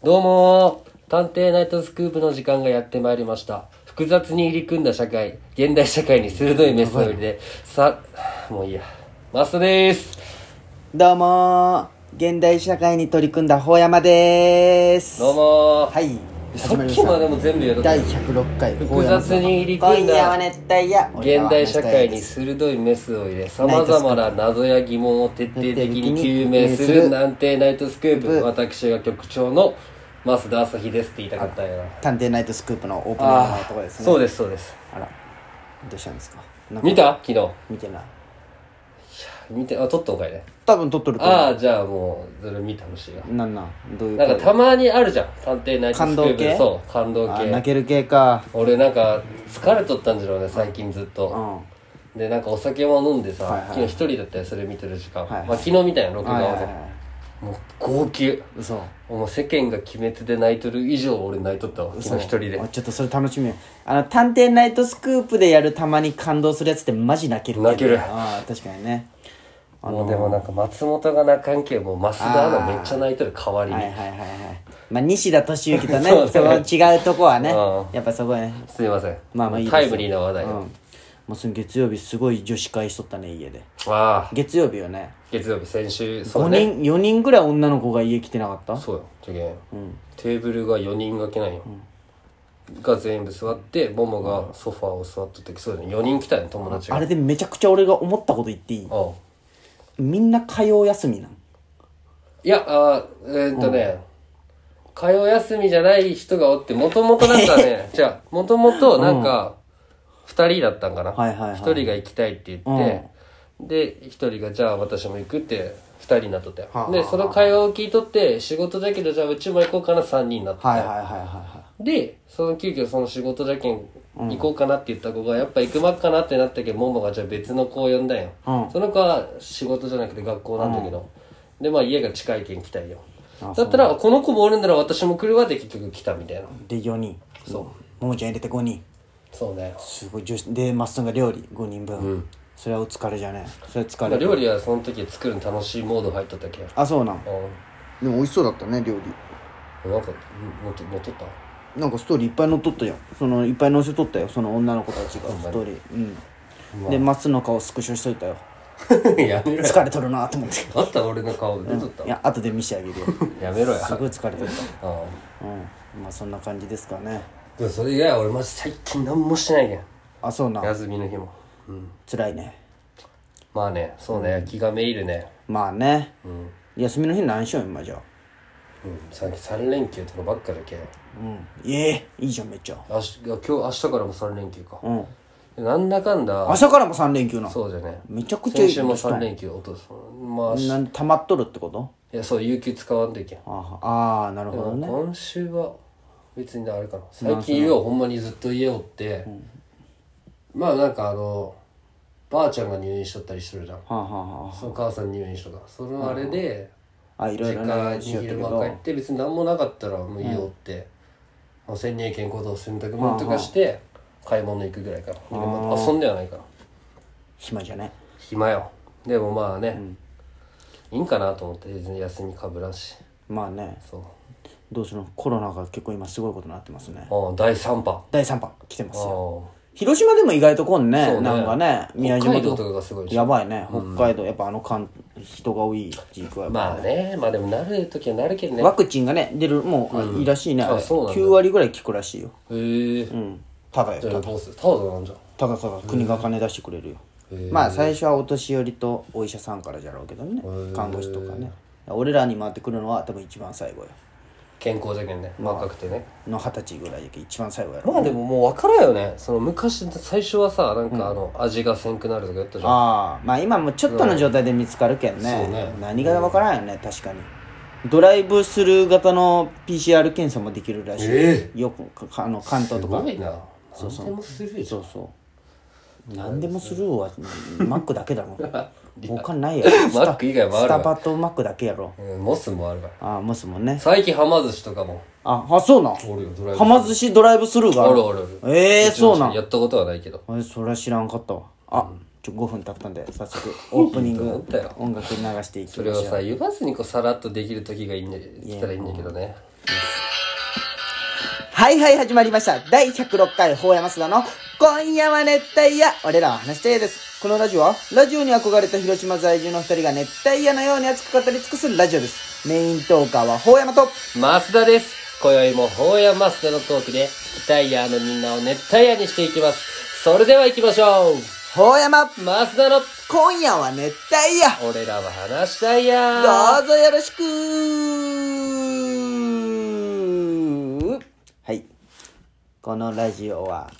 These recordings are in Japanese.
どうもー。探偵ナイトスクープの時間がやってまいりました。複雑に入り組んだ社会現代社会に鋭いメスを入れてさもういいや。マスでーす。どうもー。現代社会に取り組んだ法山でーす。どうもー。はいさっきまでも全部やる第106回複雑に入り組んだ。今夜は熱帯夜現代社会に鋭いメスを入れさまざまな謎や疑問を徹底的に究明する探偵ナイトスクープ。私が局長の増田朝日ですって言いたかったんやな探偵ナイトスクープのオープニングのとこですね。そうですそうです。あらどうしたんですか見た？昨日。見てない見てあ撮ったんかいね。多分撮っとると思ああじゃあもうそれ見てほしいわ。うなんなん？どういうなんかたまにあるじゃん。探偵ナイトスクープ感動系？そう感動あ系泣ける系か。俺なんか疲れとったんじゃろうね最近ずっうとん。でなんかお酒も飲んでさ、はいはい。昨日一人だったよそれ見てる時間、はいはい。まあ昨日見たよ録画はいもう号泣。嘘。もう世間が鬼滅で泣いとる以上俺泣いとったわ昨日一人で。あちょっとそれ楽しみよ。あの探偵ナイトスクープでやるたまに感動するやつってマジ泣ける泣ける。ああ確かにねもうでもなんか松本が泣かんけもう増田アナめっちゃ泣いとる代わりに、はいはいはいはい。まあ西田敏行とねそうね。その違うとこはねうん。やっぱそこはねすいません。まあまあいいですよ。タイムリーな話題を、うん。もうその月曜日すごい女子会しとったね家で。ああ。月曜日よね。月曜日先週そ5うね。人4人ぐらい女の子が家来てなかった？そうよじゃけん、テーブルが4人掛けなんよ、が全部座ってももがソファーを座っとってそうだね。4人来たよ友達が。あれでめちゃくちゃ俺が思ったこと言っていい？ああみんな火曜休みなん？いやあーえーっとね、火曜休みじゃない人がおってもともとなんかねじゃあもともとなん。か2人だったんかな、はいはいはい。1人が行きたいって言って、で1人がじゃあ私も行くって2人になっとったよ、はあ。はあでその会話を聞いとって仕事だけどじゃあうちも行こうかな3人になっとったよ、はいはいはいはいはでその急遽その仕事じゃけん行こうかなって言った子がやっぱ行くばっかなってなったけどももがじゃあ別の子を呼んだんよ、うん。その子は仕事じゃなくて学校なんだけど、でまあ家が近いけん来たいよ。あだったらこの子もおるんなら私も来るわで結局来たみたいな。で4人。そう。ももちゃん入れて5人。そうね。すごい女子でまっすぐが料理5人分、それはお疲れじゃね。それは疲れる。まあ料理はその時作るの楽しいモード入っとったけんあそうなん。うでも美味しそうだったね料理。んなんか持っと持っとった？なんかストーリーいっぱい載っとったよそのいっぱい載せとったよ。その女の子たちがストーリー。うん。で松の顔スクショしといたよ。やめろ。よ疲れとるなと思って。あった俺の顔出とった、いや後で見せてあげるよ。やめろや。すごい疲れとった。うん。うん。まあそんな感じですかね。でもそれ以外は俺マジ最近何もしてないけん。あそうな休みの日も。うん。辛いね。まあねそうね、気がめいるね。まあね。うん、休みの日何しよう今じゃ。あうん、さっき3連休とかばっかだけ。んうん。いえいいじゃんめっちゃ。明日今日明日からも3連休か、うん。なんだかんだ。明日からも3連休なそうじゃね。めちゃくちゃいい先週も3連休落とすまあしなん溜まっとるってこと？いやそう有給使わんといけん。ああなるほどね。今週は別にあれかな。最近はほんまにずっと家おって、まあなんかあのばあちゃんが入院しとったりしてるじゃん。はあ、はあはその母さん入院しとかそのあれであ、あいろいろ実家ねしよに昼ったけど間帰って別に何もなかったらもう家おって、まあ、千人健康堂洗濯物とかして買い物行くぐらいかな昼間遊んではないから。暇じゃね。暇よ。でもまあね、いいんかなと思って別に休みかぶらんし。まあね。そう。どうするの？コロナが結構今すごいことになってますね。ああ第3波。第3波来てまあすよ。あ広島でも意外と来んねそうね。なんかね宮島北海道とかがすごいしやばいね北海道。やっぱあの関人が多い地域はやっぱ。まあねまあでもなる時はなるけどね。ワクチンがね出るもう、あいいらしいねあそうなんだ。9割ぐらい効くらしいよ。へえ。うん。ただよじゃただあどうする？タダなんじゃん。ただただ国が金出してくれるよ。まあ最初はお年寄りとお医者さんからじゃろうけどねー看護師とかね。俺らに回ってくるのは多分一番最後よ健康じゃけんね若くてね。の二十歳ぐらいで一番最後やろ。まあでももう分からんよね。その昔最初はさなんかあの味がせんくなるとかやったじゃん。ああまあ今もちょっとの状態で見つかるけんね,、そうね。何が分からんよね確かに。ドライブスルー型の PCR 検査もできるらしい、えよくかあの関東とか。すごいな。そうそう。でもするじゃそうそう何でもスルーはマックだけだろ。他ないやろ。マック以外もあるわ。スタバとマックだけやろ。ん、うん、モスもあるわ。ああモスもね。最近はま寿司とかも。ああそうなん？おるよドライブはま寿司ドライブスルーが？あるあるある。あるええそうなん？やったことはないけど。えそれは知らんかったわ。あちょ5分経ったんで早速オープニング音楽流していきそれをましょう。さ言わずにこうさらっとできる時がいいんで来たらいいんだけどね。はいはい、始まりました。第106回、法山須田の今夜は熱帯夜。俺らは話したいです。このラジオは、ラジオに憧れた広島在住の二人が熱帯夜のように熱く語り尽くすラジオです。メイントーカーは法山と、増田です。今宵も法や増田のトークで、北タイヤのみんなを熱帯夜にしていきます。それでは行きましょう法山増田の、今夜は熱帯夜俺らは話したいやどうぞよろしくはい。このラジオは、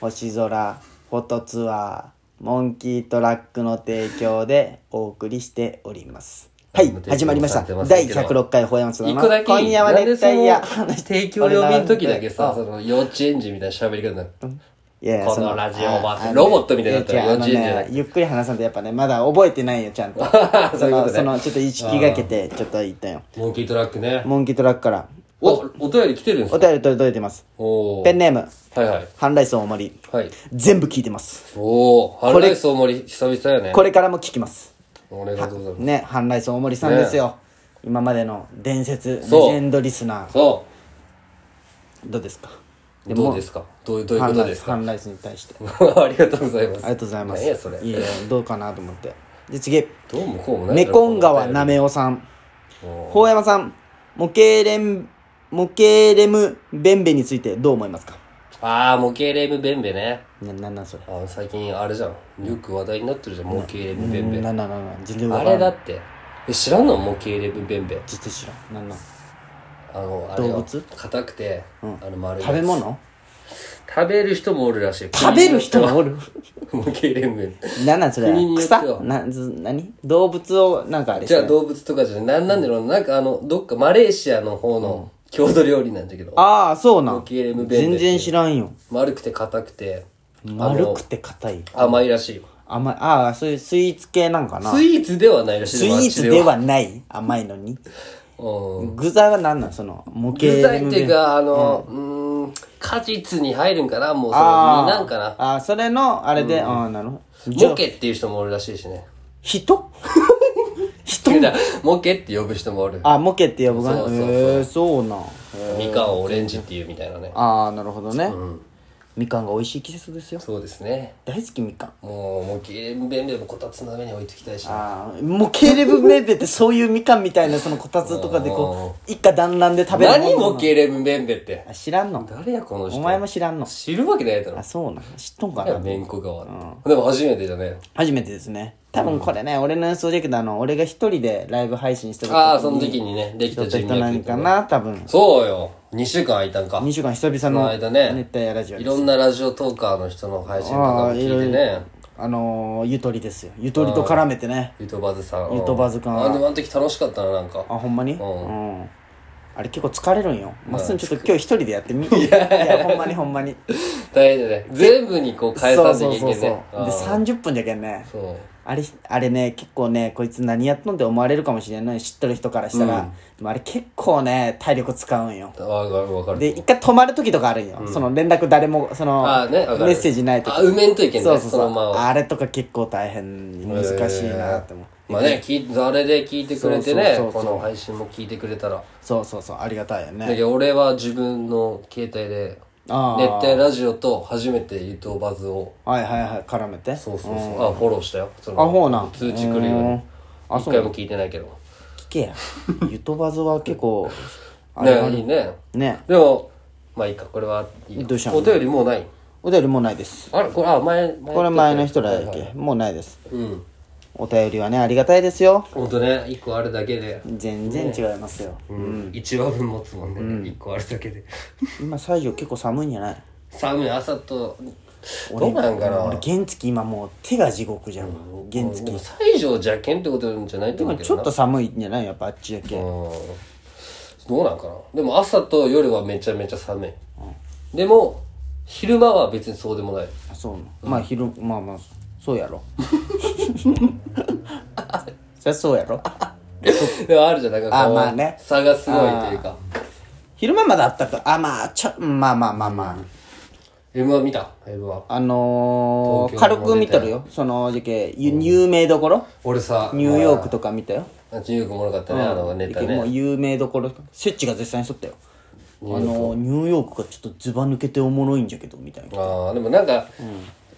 星空、フォトツアー、モンキートラックの提供でお送りしております。はい始まりました第けど106回ほやまつの今夜は熱帯夜。提供読みの時だけさ、あその幼稚園児みたいな喋り方になる。いやこのそラジオはああのロボットみたいになったら幼稚園じゃゆっくり話さんとやっぱね、まだ覚えてないよ、ちゃんと。その、その、ちょっと意識がけて、ちょっと言ったよ。モンキートラックね。モンキートラックから、お、お便り来てるんですか？お便り届いてます。おーペンネーム、はいはい。ハンライス大盛り。はい。全部聞いてます。おー、ハンライス大盛り、久々よね。これからも聞きます。お願いします。ね、ハンライス大森さんですよ。今までの伝説、レジそうェンドリスナー。そどうですか？う。どうですか？どういう、どういうことですか？ハンライスに対して。ありがとうございます。ありがとうございます。何やそれ？いやいや、どうかなと思って。で、次。どうもこうもないメコン川なめ。めおさん。おー法山さん、模型レン、模型レムベンベについてどう思いますか？あー、模型レムベンベね。な、なんなんそれ？あ最近あれじゃん。よく話題になってるじゃん、模型レムベンベ。なんなんなんなん全然わあからん。れだって。え、知らんの？模型レムベンベ。絶対知らん。なんなん？あの、あれよ動物？硬くて、あの丸いやつ食べ物？食べる人もおるらしい。食べる人もおる？模型レムベンベ。なんなんそれ？国によっては草？な、ず、何？動物を、なんかあれじゃあ動物とかじゃない。なんなんだろうなんかあの、どっかマレーシアの方の郷土料理なんだけど。ああ、そうなん模型レムベンベ全然知らんよ。丸くて硬くて、丸くて硬い。甘いらしいよ。甘い。ああ、そういうスイーツ系なんかな。スイーツではないらしいスイーツではない甘いのに。うん。具材は何なん？その、模型具材っていうか、か、あの、うーん、果実に入るんかな？もうそのあ実なんかな？ああ、それの、あれで、ああ、なるほど。ケっていう人もおるらしいしね。人？人モケって呼ぶ人もおる。あ、モケって呼ぶかなそうそうそうへえ、そうなん。みかんをオレンジっていうみたいなね。ああ、なるほどね。うん。みかんが美味しい季節ですよ。そうですね。大好きみかん。もう、もう、ゲーム弁でもこたつの上に置いておきたいしね。ああ、もうケーレブメンベってそういうみかんみたいなそのこたつとかでこう、一家団らんで食べる何ものもゲーム弁べって？あ知らんの誰やこの人？お前も知らんの知るわけないだろあ、。そうなん知っとんかなめんこ川って。でも初めてじゃね初めてですね。多分これね、俺の予想だけど、あの、俺が一人でライブ配信してるああ、その時にね、でき撮た人なんかな、多分。そうよ。2週間空いたんか。2週間久々このの間ね熱帯夜ラジオです。いろんなラジオトーカーの人の配信とかあも聞いてね。。あのー、ゆとりですよ。ゆとりと絡めてね。ゆとばずさん。ゆとばずかあ、でもあの時楽しかったな、なんか。あ、ほんまに？んうん。あれ結構疲れるんよ。まっすんちょっと今日一人でやってみ。いや、ほんまにほんまに。大変だね。全部にこう返さんそうといけんね。そうそうそう。で、あー30分じゃけんね。そう。あれ、あれね、結構ね、こいつ何やっとんって思われるかもしれない。知っとる人からしたら。うんでもあれ結構ね、体力使うんよ。わかるわかる。で、一回止まる時とかあるんよ。その連絡誰も、その、ねメッセージない時あ、埋めんといけんね。そうそうそう。のまま。あれとか結構大変、難しいなって思う。まあね、あれで聞いてくれてねそうそうそうそうこの配信も聞いてくれたらそうそうそう、ありがたいよだね。けど俺は自分の携帯で。熱帯ラジオと初めてゆとバズを。はいはいはい、絡めて。そうそうそう。あフォローしたよ。そあほうな。ん通知来るように。うん。あ一回も聞いてないけど。聞けや。ゆとばずは結構、あれねいいね。ね。でもまあいいか。これはいいどうしたの？お便りもうない。お便りもうないです。あれこれあ前前これ前の人らやはいはい。け。もうないです。うんお便りはね、ありがたいですよ。ほんとね一個あるだけで。全然違いますよ。うん。1話分持つもんね一個あるだけで。今、西条結構寒いんじゃない？寒い朝と。どうなんかな？俺、原付今もう手が地獄じゃん。原付。でも西条邪険ってことじゃないとで思うけちょっと寒いんじゃない？やっぱあっちやけ。うん。どうなんかな？でも朝と夜はめちゃめちゃ寒い、でも昼間は別にそうでもない。あそうなの。まあ昼まあまあそうやろ。そりゃそうやろ。でもあるじゃんなんかこうあまあね。差がすごいというか。昼間まであったか。あまあちょまあまあまあまあ。M1 見た？M1 あのー、東京も軽く見とるよ。その時期ゆ有名どころ？俺さニューヨークとか見たよ。あニューヨークおもろかったね、あのネタね。もう有名どころ。セッチが絶賛しとったよ。あのニューヨークがちょっとズバ抜けておもろいんじゃけどみたいな。ああでもなんか、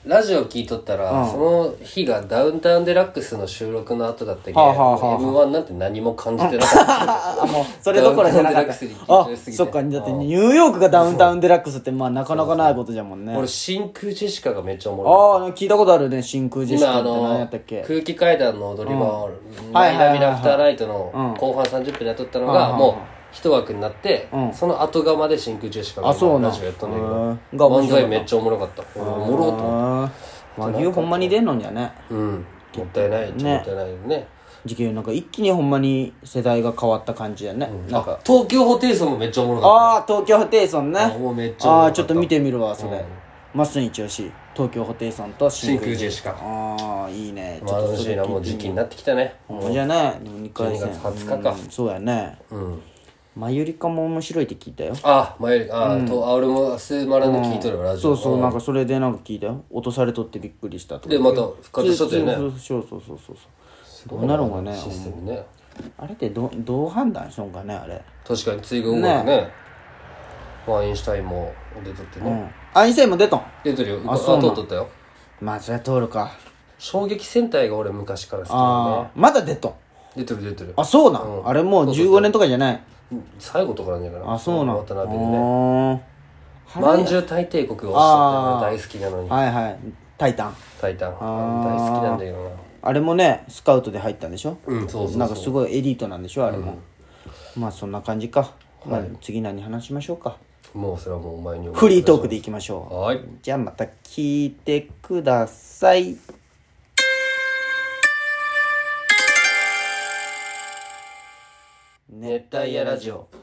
ラジオ聞いとったら、その日がダウンタウンデラックスの収録の後だったけど、はあはあはあ m 1なんて何も感じてなかった。あもうそれどころじゃなかった。ダウンタウンデラックスに緊あ張しすぎて。そっかだってニューヨークがダウンタウンデラックスってまあなかなかないことじゃもんね。俺真空ジェシカがめっちゃおもろい。ああ聞いたことあるね真空ジェシ今あカって。何やのったっけ？空気階段の踊り場をマイナビラフターナイトの後半30分でやっとったのがもう一枠になってその後側まで真空ジェシカがあそうなん。ラジオやっとんだけへどーが面白かった。漫才めっちゃおもろかった。俺おもろうと思って。あー和牛ほんまに出んのんじゃね。うん。もったいないっちゃもったいないよね。時期なんか一気にほんまに世代が変わった感じやね、なんか。あ東京ホテイソンもめっちゃおもろかっああ東京ホテイソンね。あもうめっちゃおもろかった。ああちょっと見てみるわそれ、マスに調子東京ホテイソンと真空ジェシカ。ああいいね。たまあ楽しいなもう時期になってきたね。ほんまじゃね。でも2回戦。12月20日か。うん。そうやね。うんマユリカも面白いって聞いたよ。あ前よりあとあ俺もスーマラの聞いとるよラジオ。そうそうなんかそれでなんか聞いたよ。落とされとってびっくりしたとか。でまた復活しとったよねそうそうそうそうそうそう。どうなるんかね。システムね。あれってどどう判断しとんかねあれ。確かに追加音楽ね。ワインシュタインも出とってね。うん。アインシュタインも出とん。出てるよ。あそう通っとったよ。まあそれは通るか。衝撃戦隊が俺昔から好きだねまだ出とん。出てる出てる。あそうなん、あれもう15年とかじゃない最後とかなんじゃないかな。あそうなん。渡辺でね。ねまんじゅう大帝国がおっしゃっ大好きなのに。はいはい。タイタン。タイタン。大好きなんだけどな。あれもねスカウトで入ったんでしょ？うんそうそうなんかすごいエリートなんでしょ？あれも、まあそんな感じか、まあ、次何話しましょうか。もうそれはもうお前にフリートークでいきましょう。はい。じゃあまた聞いてください熱帯夜ラジオ。